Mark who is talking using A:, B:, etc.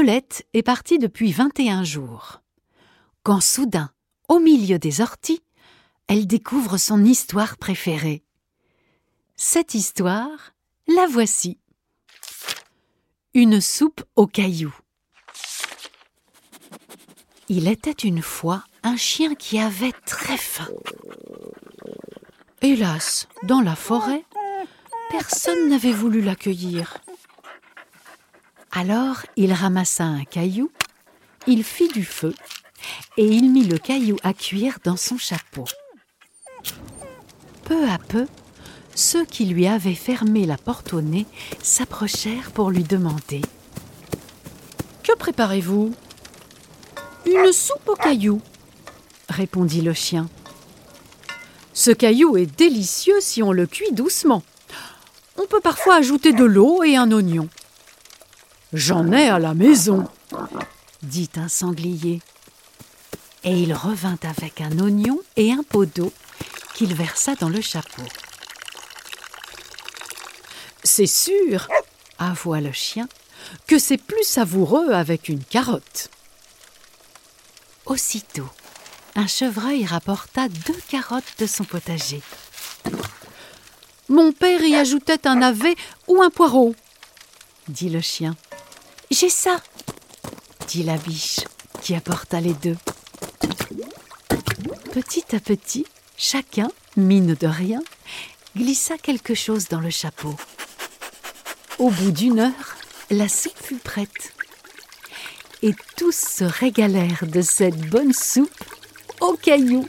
A: Belette est partie depuis 21 jours. Quand soudain, au milieu des orties, elle découvre son histoire préférée. Cette histoire, la voici. Une soupe aux cailloux. Il était une fois un chien qui avait très faim. Hélas, dans la forêt, personne n'avait voulu l'accueillir. Alors il ramassa un caillou, il fit du feu et il mit le caillou à cuire dans son chapeau. Peu à peu, ceux qui lui avaient fermé la porte au nez s'approchèrent pour lui demander Que préparez-vous? Une soupe au caillou, répondit le chien. Ce caillou est délicieux si on le cuit doucement. On peut parfois ajouter de l'eau et un oignon. J'en ai à la maison, dit un sanglier. Et il revint avec un oignon et un pot d'eau qu'il versa dans le chapeau. C'est sûr, avoua le chien, que c'est plus savoureux avec une carotte. Aussitôt, un chevreuil rapporta deux carottes de son potager. Mon père y ajoutait un navet ou un poireau, dit le chien. J'ai ça, dit la biche, qui apporta les deux. Petit à petit, chacun, mine de rien, glissa quelque chose dans le chapeau. Au bout d'une heure, la soupe fut prête. Et tous se régalèrent de cette bonne soupe aux cailloux.